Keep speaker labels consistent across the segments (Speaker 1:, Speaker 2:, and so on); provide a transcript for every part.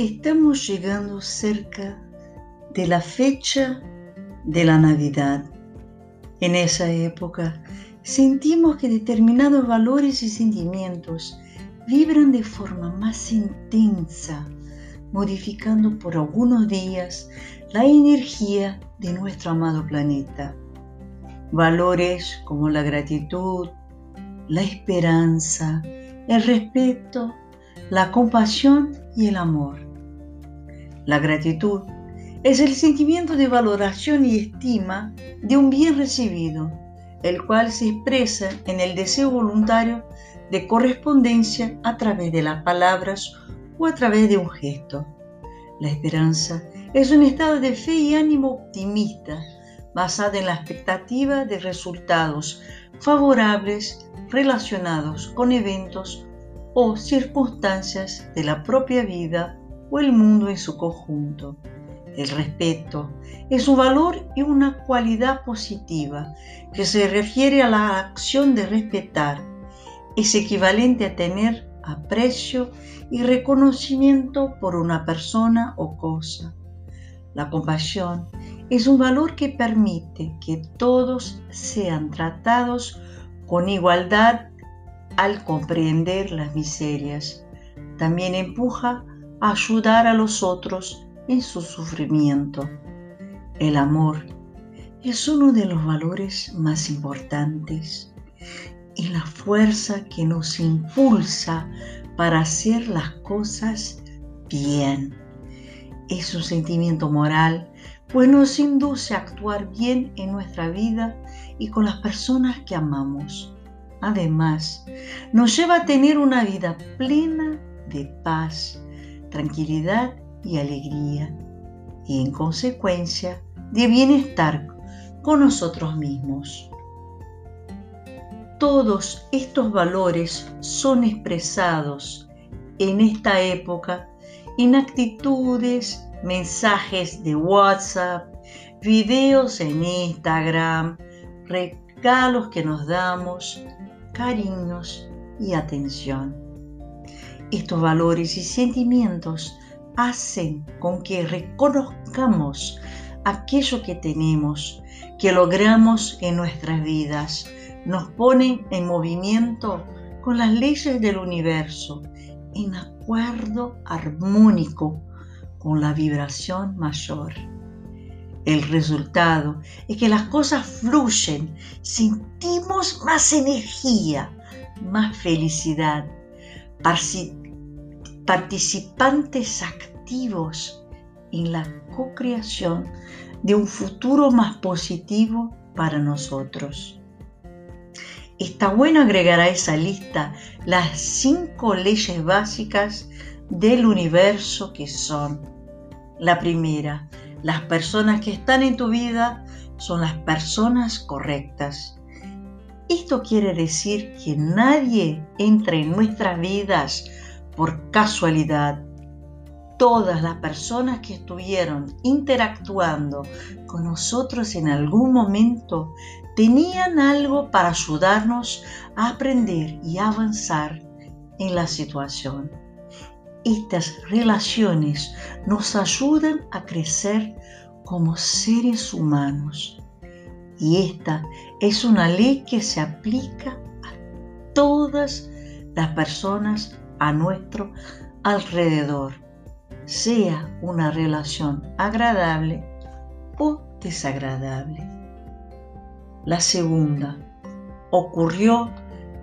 Speaker 1: Estamos llegando cerca de la fecha de la Navidad. En esa época sentimos que determinados valores y sentimientos vibran de forma más intensa, modificando por algunos días la energía de nuestro amado planeta. Valores como la gratitud, la esperanza, el respeto, la compasión y el amor. La gratitud es el sentimiento de valoración y estima de un bien recibido, el cual se expresa en el deseo voluntario de correspondencia a través de las palabras o a través de un gesto. La esperanza es un estado de fe y ánimo optimista basada en la expectativa de resultados favorables relacionados con eventos o circunstancias de la propia vida o el mundo en su conjunto. El respeto es un valor y una cualidad positiva que se refiere a la acción de respetar. Es equivalente a tener aprecio y reconocimiento por una persona o cosa. La compasión es un valor que permite que todos sean tratados con igualdad al comprender las miserias. También empuja ayudar a los otros en su sufrimiento. El amor es uno de los valores más importantes y la fuerza que nos impulsa para hacer las cosas bien. Es un sentimiento moral, pues nos induce a actuar bien en nuestra vida y con las personas que amamos. Además, nos lleva a tener una vida plena de paz, tranquilidad y alegría, y en consecuencia de bienestar con nosotros mismos. Todos estos valores son expresados en esta época en actitudes, mensajes de WhatsApp, videos en Instagram, regalos que nos damos, cariños y atención. Estos valores y sentimientos hacen con que reconozcamos aquello que tenemos, que logramos en nuestras vidas, nos ponen en movimiento con las leyes del universo, en acuerdo armónico con la vibración mayor. El resultado es que las cosas fluyen, sentimos más energía, más felicidad, participantes activos en la co-creación de un futuro más positivo para nosotros. Está bueno agregar a esa lista las cinco leyes básicas del universo que son. La primera, las personas que están en tu vida son las personas correctas. Esto quiere decir que nadie entra en nuestras vidas por casualidad. Todas las personas que estuvieron interactuando con nosotros en algún momento tenían algo para ayudarnos a aprender y avanzar en la situación. Estas relaciones nos ayudan a crecer como seres humanos. Y esta es una ley que se aplica a todas las personas a nuestro alrededor, sea una relación agradable o desagradable. La segunda, ocurrió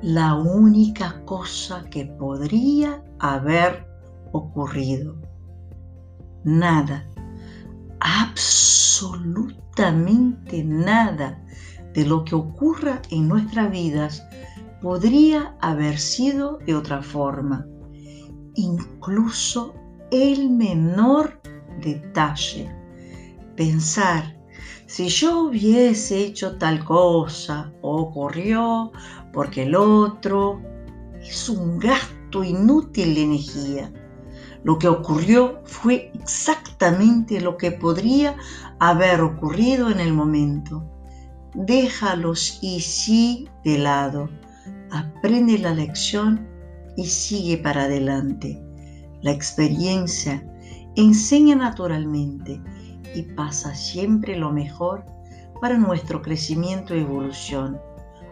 Speaker 1: la única cosa que podría haber ocurrido. Nada, absolutamente nada de lo que ocurra en nuestras vidas podría haber sido de otra forma, incluso el menor detalle. Pensar, si yo hubiese hecho tal cosa, ocurrió porque el otro, es un gasto inútil de energía. Lo que ocurrió fue exactamente lo que podría haber ocurrido en el momento. Déjalos y sí de lado aprende la lección y sigue para adelante. La experiencia enseña naturalmente y pasa siempre lo mejor para nuestro crecimiento y evolución,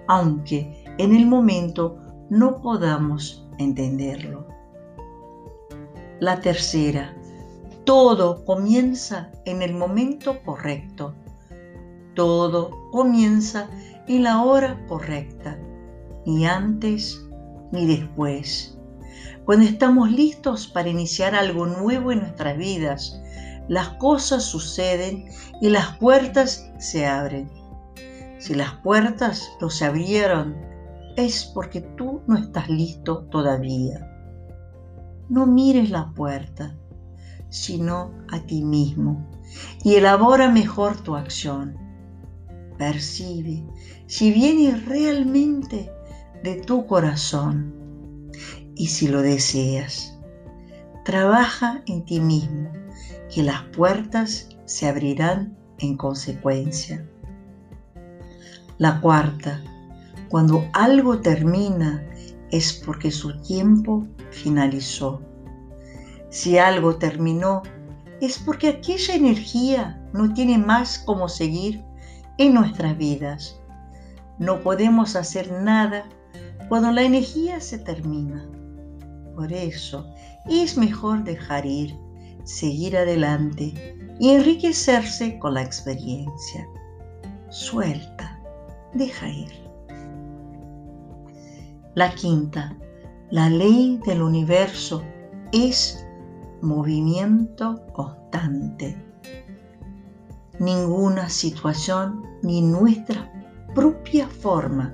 Speaker 1: aunque en el momento no podamos entenderlo. La tercera, todo comienza en el momento correcto. Todo comienza en la hora correcta, ni antes ni después. Cuando estamos listos para iniciar algo nuevo en nuestras vidas, las cosas suceden y las puertas se abren. Si las puertas no se abrieron, es porque tú no estás listo todavía. No mires la puerta, sino a ti mismo y elabora mejor tu acción. Percibe si viene realmente de tu corazón y si lo deseas. Trabaja en ti mismo, que las puertas se abrirán en consecuencia. La cuarta, cuando algo termina es porque su tiempo finalizó. Si algo terminó, es porque aquella energía no tiene más como seguir en nuestras vidas. No podemos hacer nada cuando la energía se termina. Por eso es mejor dejar ir, seguir adelante y enriquecerse con la experiencia. Suelta, deja ir. La quinta, la ley del universo es movimiento constante. Ninguna situación ni nuestra propia forma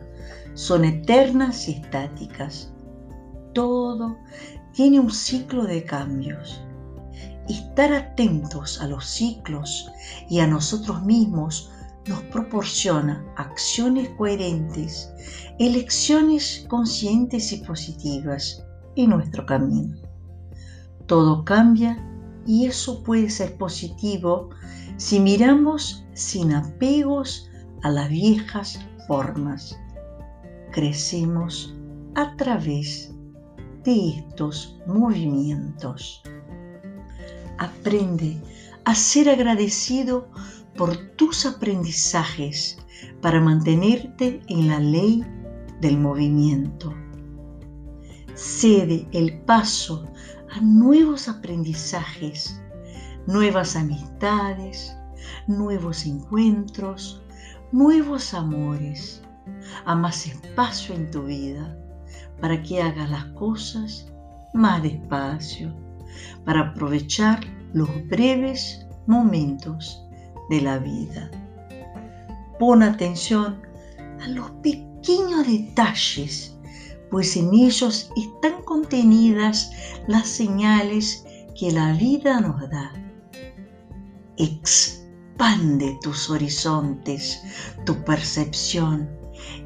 Speaker 1: son eternas y estáticas. Todo tiene un ciclo de cambios. Estar atentos a los ciclos y a nosotros mismos nos proporciona acciones coherentes, elecciones conscientes y positivas en nuestro camino. Todo cambia y eso puede ser positivo si miramos sin apegos a las viejas formas. Crecemos a través de estos movimientos. Aprende a ser agradecido por tus aprendizajes para mantenerte en la ley del movimiento. Cede el paso a nuevos aprendizajes, nuevas amistades, nuevos encuentros, nuevos amores, a más espacio en tu vida para que hagas las cosas más despacio, para aprovechar los breves momentos de la vida. Pon atención a los pequeños detalles, pues en ellos están contenidas las señales que la vida nos da. Expande tus horizontes, tu percepción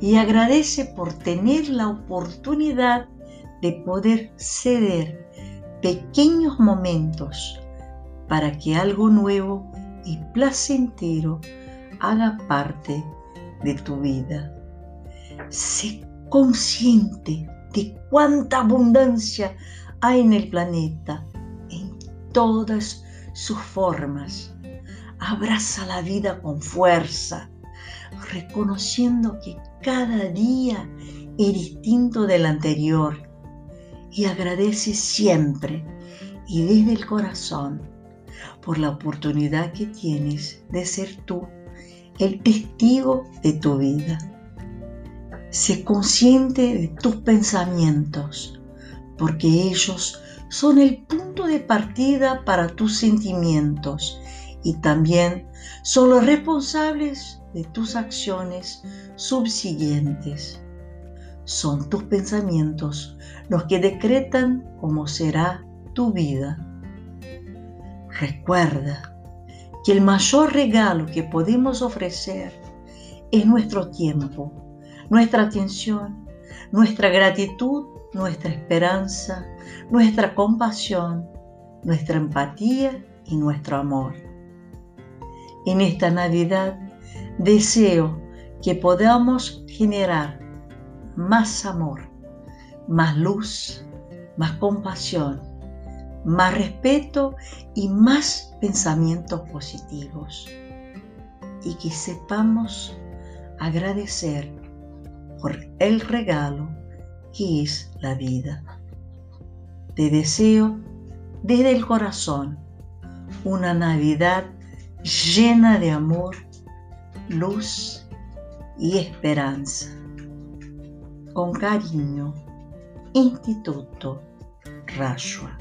Speaker 1: y agradece por tener la oportunidad de poder ceder pequeños momentos para que algo nuevo y placentero haga parte de tu vida. Consciente de cuánta abundancia hay en el planeta, en todas sus formas. Abraza la vida con fuerza, reconociendo que cada día es distinto del anterior y agradece siempre y desde el corazón por la oportunidad que tienes de ser tú el testigo de tu vida. Sé consciente de tus pensamientos, porque ellos son el punto de partida para tus sentimientos y también son los responsables de tus acciones subsiguientes. Son tus pensamientos los que decretan cómo será tu vida. Recuerda que el mayor regalo que podemos ofrecer es nuestro tiempo, nuestra atención, nuestra gratitud, nuestra esperanza, nuestra compasión, nuestra empatía y nuestro amor. En esta Navidad deseo que podamos generar más amor, más luz, más compasión, más respeto y más pensamientos positivos. Y que sepamos agradecer por el regalo que es la vida. Te deseo desde el corazón una Navidad llena de amor, luz y esperanza. Con cariño, Instituto Rashua.